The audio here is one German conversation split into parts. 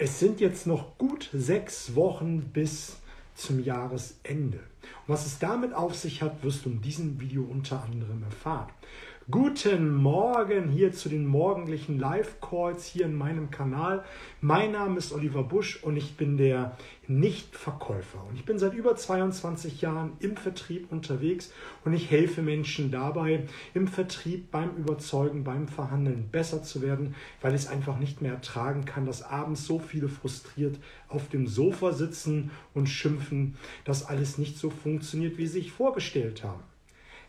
Es sind jetzt noch gut sechs Wochen bis zum Jahresende. Und was es damit auf sich hat, wirst du in diesem Video unter anderem erfahren. Guten Morgen hier zu den morgendlichen Live-Calls hier in meinem Kanal. Mein Name ist Oliver Busch und ich bin der Nichtverkäufer. Und ich bin seit über 22 Jahren im Vertrieb unterwegs und ich helfe Menschen dabei, im Vertrieb beim Überzeugen, beim Verhandeln besser zu werden, weil ich es einfach nicht mehr ertragen kann, dass abends so viele frustriert auf dem Sofa sitzen und schimpfen, dass alles nicht so funktioniert, wie sie sich vorgestellt haben.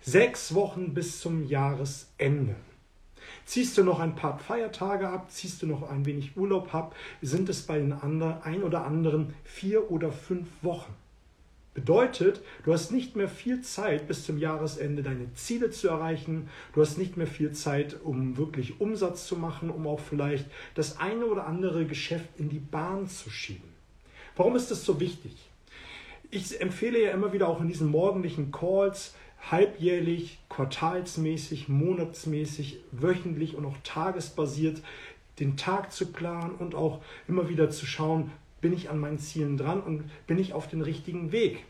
Sechs Wochen bis zum Jahresende. Ziehst du noch ein paar Feiertage ab, ziehst du noch ein wenig Urlaub ab, sind es bei den anderen, ein oder anderen vier oder fünf Wochen. Bedeutet, du hast nicht mehr viel Zeit bis zum Jahresende deine Ziele zu erreichen. Du hast nicht mehr viel Zeit, um wirklich Umsatz zu machen, um auch vielleicht das eine oder andere Geschäft in die Bahn zu schieben. Warum ist das so wichtig? Ich empfehle ja immer wieder auch in diesen morgendlichen Calls, halbjährlich, quartalsmäßig, monatsmäßig, wöchentlich und auch tagesbasiert den Tag zu planen und auch immer wieder zu schauen, bin ich an meinen Zielen dran und bin ich auf den richtigen Weg.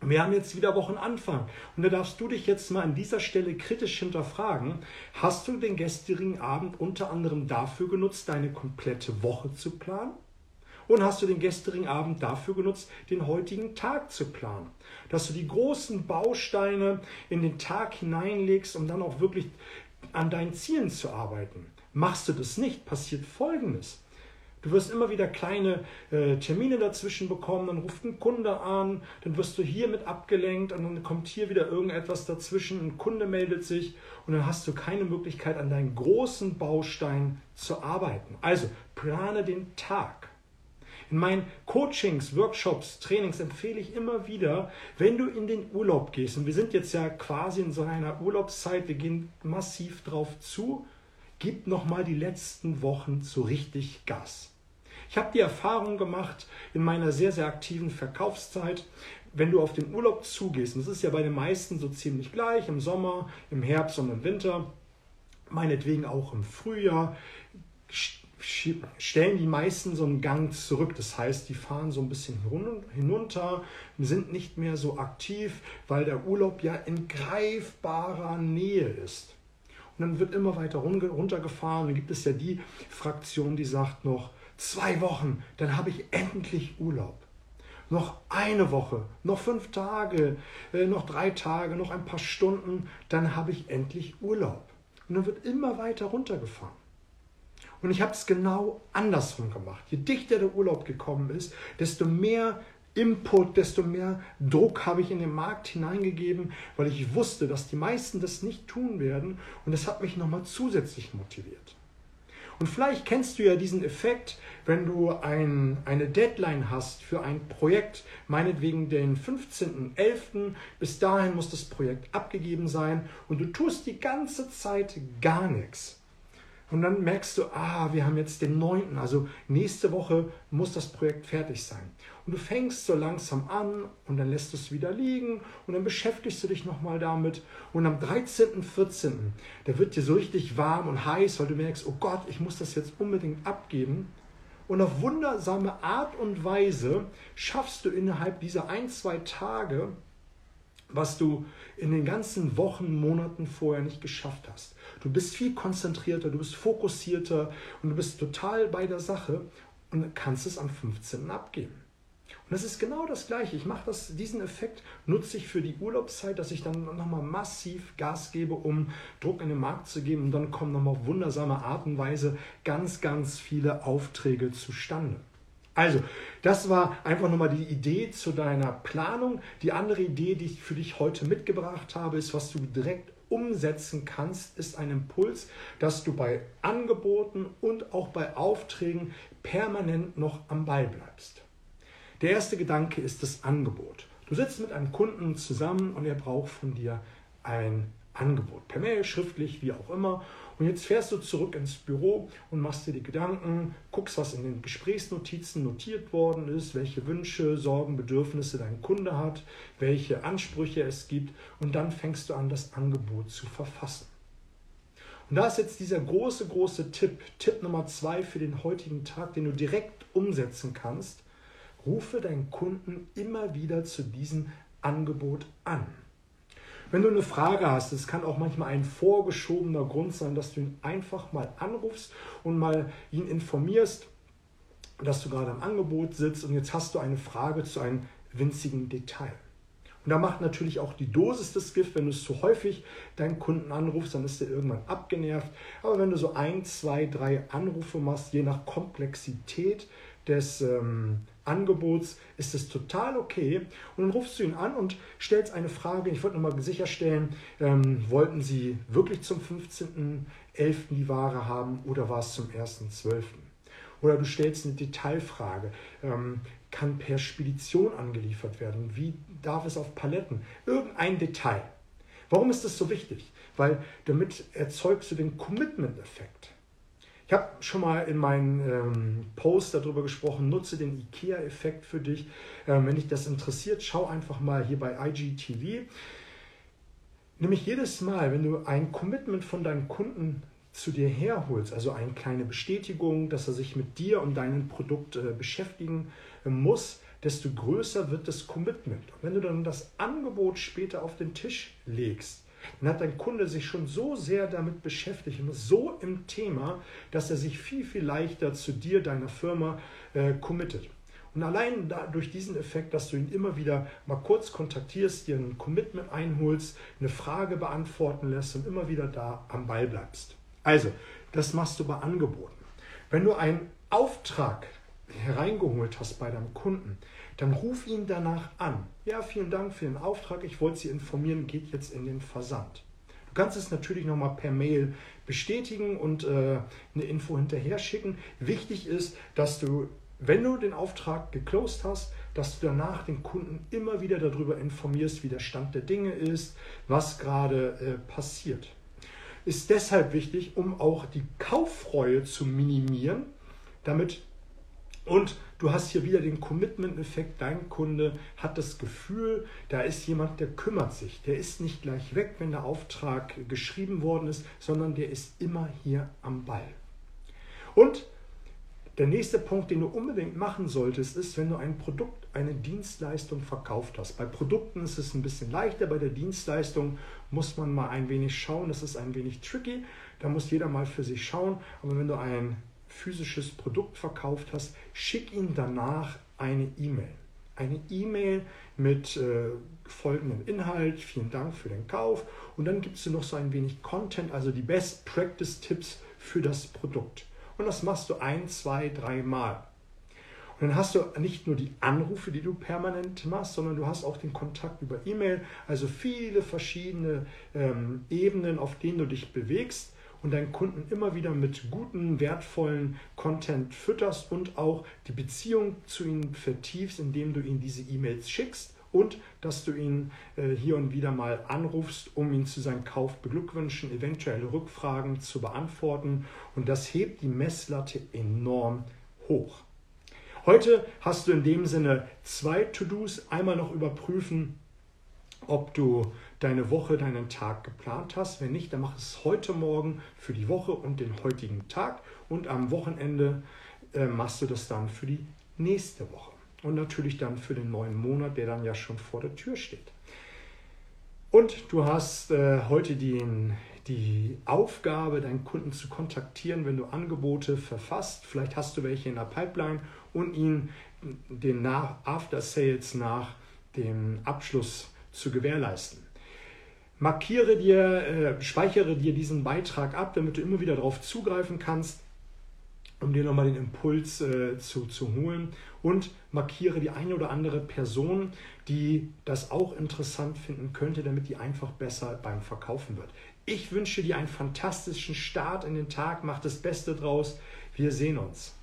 Wir haben jetzt wieder Wochenanfang und da darfst du dich jetzt mal an dieser Stelle kritisch hinterfragen, hast du den gestrigen Abend unter anderem dafür genutzt, deine komplette Woche zu planen? Und hast du den gestrigen Abend dafür genutzt, den heutigen Tag zu planen? Dass du die großen Bausteine in den Tag hineinlegst, um dann auch wirklich an deinen Zielen zu arbeiten. Machst du das nicht, passiert Folgendes. Du wirst immer wieder kleine äh, Termine dazwischen bekommen, dann ruft ein Kunde an, dann wirst du hier mit abgelenkt und dann kommt hier wieder irgendetwas dazwischen, ein Kunde meldet sich und dann hast du keine Möglichkeit, an deinen großen Baustein zu arbeiten. Also plane den Tag. In meinen Coachings, Workshops, Trainings empfehle ich immer wieder, wenn du in den Urlaub gehst, und wir sind jetzt ja quasi in so einer Urlaubszeit, wir gehen massiv drauf zu, gib nochmal die letzten Wochen so richtig Gas. Ich habe die Erfahrung gemacht in meiner sehr, sehr aktiven Verkaufszeit, wenn du auf den Urlaub zugehst, und das ist ja bei den meisten so ziemlich gleich, im Sommer, im Herbst und im Winter, meinetwegen auch im Frühjahr, stellen die meisten so einen Gang zurück. Das heißt, die fahren so ein bisschen hinunter, sind nicht mehr so aktiv, weil der Urlaub ja in greifbarer Nähe ist. Und dann wird immer weiter runtergefahren. Dann gibt es ja die Fraktion, die sagt noch, zwei Wochen, dann habe ich endlich Urlaub. Noch eine Woche, noch fünf Tage, äh, noch drei Tage, noch ein paar Stunden, dann habe ich endlich Urlaub. Und dann wird immer weiter runtergefahren. Und ich habe es genau andersrum gemacht. Je dichter der Urlaub gekommen ist, desto mehr Input, desto mehr Druck habe ich in den Markt hineingegeben, weil ich wusste, dass die meisten das nicht tun werden. Und das hat mich nochmal zusätzlich motiviert. Und vielleicht kennst du ja diesen Effekt, wenn du ein, eine Deadline hast für ein Projekt, meinetwegen den 15.11. Bis dahin muss das Projekt abgegeben sein und du tust die ganze Zeit gar nichts. Und dann merkst du, ah, wir haben jetzt den 9., also nächste Woche muss das Projekt fertig sein. Und du fängst so langsam an und dann lässt du es wieder liegen und dann beschäftigst du dich nochmal damit. Und am 13., 14., da wird dir so richtig warm und heiß, weil du merkst, oh Gott, ich muss das jetzt unbedingt abgeben. Und auf wundersame Art und Weise schaffst du innerhalb dieser ein, zwei Tage was du in den ganzen Wochen, Monaten vorher nicht geschafft hast. Du bist viel konzentrierter, du bist fokussierter und du bist total bei der Sache und kannst es am 15. abgeben. Und das ist genau das Gleiche. Ich mache das, diesen Effekt nutze ich für die Urlaubszeit, dass ich dann nochmal massiv Gas gebe, um Druck in den Markt zu geben. Und dann kommen nochmal auf wundersame Art und Weise ganz, ganz viele Aufträge zustande. Also, das war einfach nochmal die Idee zu deiner Planung. Die andere Idee, die ich für dich heute mitgebracht habe, ist, was du direkt umsetzen kannst, ist ein Impuls, dass du bei Angeboten und auch bei Aufträgen permanent noch am Ball bleibst. Der erste Gedanke ist das Angebot. Du sitzt mit einem Kunden zusammen und er braucht von dir ein Angebot, per Mail, schriftlich, wie auch immer. Und jetzt fährst du zurück ins Büro und machst dir die Gedanken, guckst, was in den Gesprächsnotizen notiert worden ist, welche Wünsche, Sorgen, Bedürfnisse dein Kunde hat, welche Ansprüche es gibt und dann fängst du an, das Angebot zu verfassen. Und da ist jetzt dieser große, große Tipp, Tipp Nummer zwei für den heutigen Tag, den du direkt umsetzen kannst. Rufe deinen Kunden immer wieder zu diesem Angebot an. Wenn du eine Frage hast, es kann auch manchmal ein vorgeschobener Grund sein, dass du ihn einfach mal anrufst und mal ihn informierst, dass du gerade am Angebot sitzt und jetzt hast du eine Frage zu einem winzigen Detail. Und da macht natürlich auch die Dosis des Gift, wenn du es zu häufig deinen Kunden anrufst, dann ist er irgendwann abgenervt. Aber wenn du so ein, zwei, drei Anrufe machst, je nach Komplexität des ähm, Angebots, ist es total okay. Und dann rufst du ihn an und stellst eine Frage. Ich wollte nochmal sicherstellen, ähm, wollten Sie wirklich zum 15.11. die Ware haben oder war es zum 1.12.? Oder du stellst eine Detailfrage. Ähm, kann per Spedition angeliefert werden? Wie darf es auf Paletten? Irgendein Detail. Warum ist das so wichtig? Weil damit erzeugst du den Commitment-Effekt. Ich habe schon mal in meinem ähm, Post darüber gesprochen, nutze den IKEA-Effekt für dich. Ähm, wenn dich das interessiert, schau einfach mal hier bei IGTV. Nämlich jedes Mal, wenn du ein Commitment von deinem Kunden zu dir herholst, also eine kleine Bestätigung, dass er sich mit dir und deinem Produkt äh, beschäftigen äh, muss, desto größer wird das Commitment. Und wenn du dann das Angebot später auf den Tisch legst, dann hat dein Kunde sich schon so sehr damit beschäftigt und so im Thema, dass er sich viel, viel leichter zu dir, deiner Firma, äh, committet. Und allein da, durch diesen Effekt, dass du ihn immer wieder mal kurz kontaktierst, dir ein Commitment einholst, eine Frage beantworten lässt und immer wieder da am Ball bleibst. Also, das machst du bei Angeboten. Wenn du einen Auftrag hereingeholt hast bei deinem Kunden, dann ruf ihn danach an. Ja, vielen Dank für den Auftrag. Ich wollte Sie informieren, geht jetzt in den Versand. Du kannst es natürlich nochmal per Mail bestätigen und äh, eine Info hinterher schicken. Wichtig ist, dass du, wenn du den Auftrag geclosed hast, dass du danach den Kunden immer wieder darüber informierst, wie der Stand der Dinge ist, was gerade äh, passiert. Ist deshalb wichtig, um auch die Kauffreue zu minimieren, damit und du hast hier wieder den Commitment-Effekt. Dein Kunde hat das Gefühl, da ist jemand, der kümmert sich. Der ist nicht gleich weg, wenn der Auftrag geschrieben worden ist, sondern der ist immer hier am Ball. Und der nächste Punkt, den du unbedingt machen solltest, ist, wenn du ein Produkt, eine Dienstleistung verkauft hast. Bei Produkten ist es ein bisschen leichter, bei der Dienstleistung muss man mal ein wenig schauen. Das ist ein wenig tricky. Da muss jeder mal für sich schauen. Aber wenn du ein physisches Produkt verkauft hast, schick ihm danach eine E-Mail. Eine E-Mail mit äh, folgendem Inhalt, vielen Dank für den Kauf und dann gibst du noch so ein wenig Content, also die Best Practice Tipps für das Produkt. Und das machst du ein, zwei, drei Mal. Und dann hast du nicht nur die Anrufe, die du permanent machst, sondern du hast auch den Kontakt über E-Mail, also viele verschiedene ähm, Ebenen, auf denen du dich bewegst und deinen Kunden immer wieder mit guten, wertvollen Content fütterst und auch die Beziehung zu ihnen vertiefst, indem du ihnen diese E-Mails schickst und dass du ihn äh, hier und wieder mal anrufst, um ihn zu seinem Kauf beglückwünschen, eventuelle Rückfragen zu beantworten. Und das hebt die Messlatte enorm hoch. Heute hast du in dem Sinne zwei To-Dos. Einmal noch überprüfen, ob du deine Woche, deinen Tag geplant hast. Wenn nicht, dann mach es heute Morgen für die Woche und den heutigen Tag und am Wochenende äh, machst du das dann für die nächste Woche und natürlich dann für den neuen Monat, der dann ja schon vor der Tür steht. Und du hast äh, heute den, die Aufgabe, deinen Kunden zu kontaktieren, wenn du Angebote verfasst. Vielleicht hast du welche in der Pipeline und ihn den nach, After Sales nach dem Abschluss zu gewährleisten. Markiere dir, äh, speichere dir diesen Beitrag ab, damit du immer wieder darauf zugreifen kannst, um dir nochmal den Impuls äh, zu, zu holen. Und markiere die eine oder andere Person, die das auch interessant finden könnte, damit die einfach besser beim Verkaufen wird. Ich wünsche dir einen fantastischen Start in den Tag, mach das Beste draus. Wir sehen uns.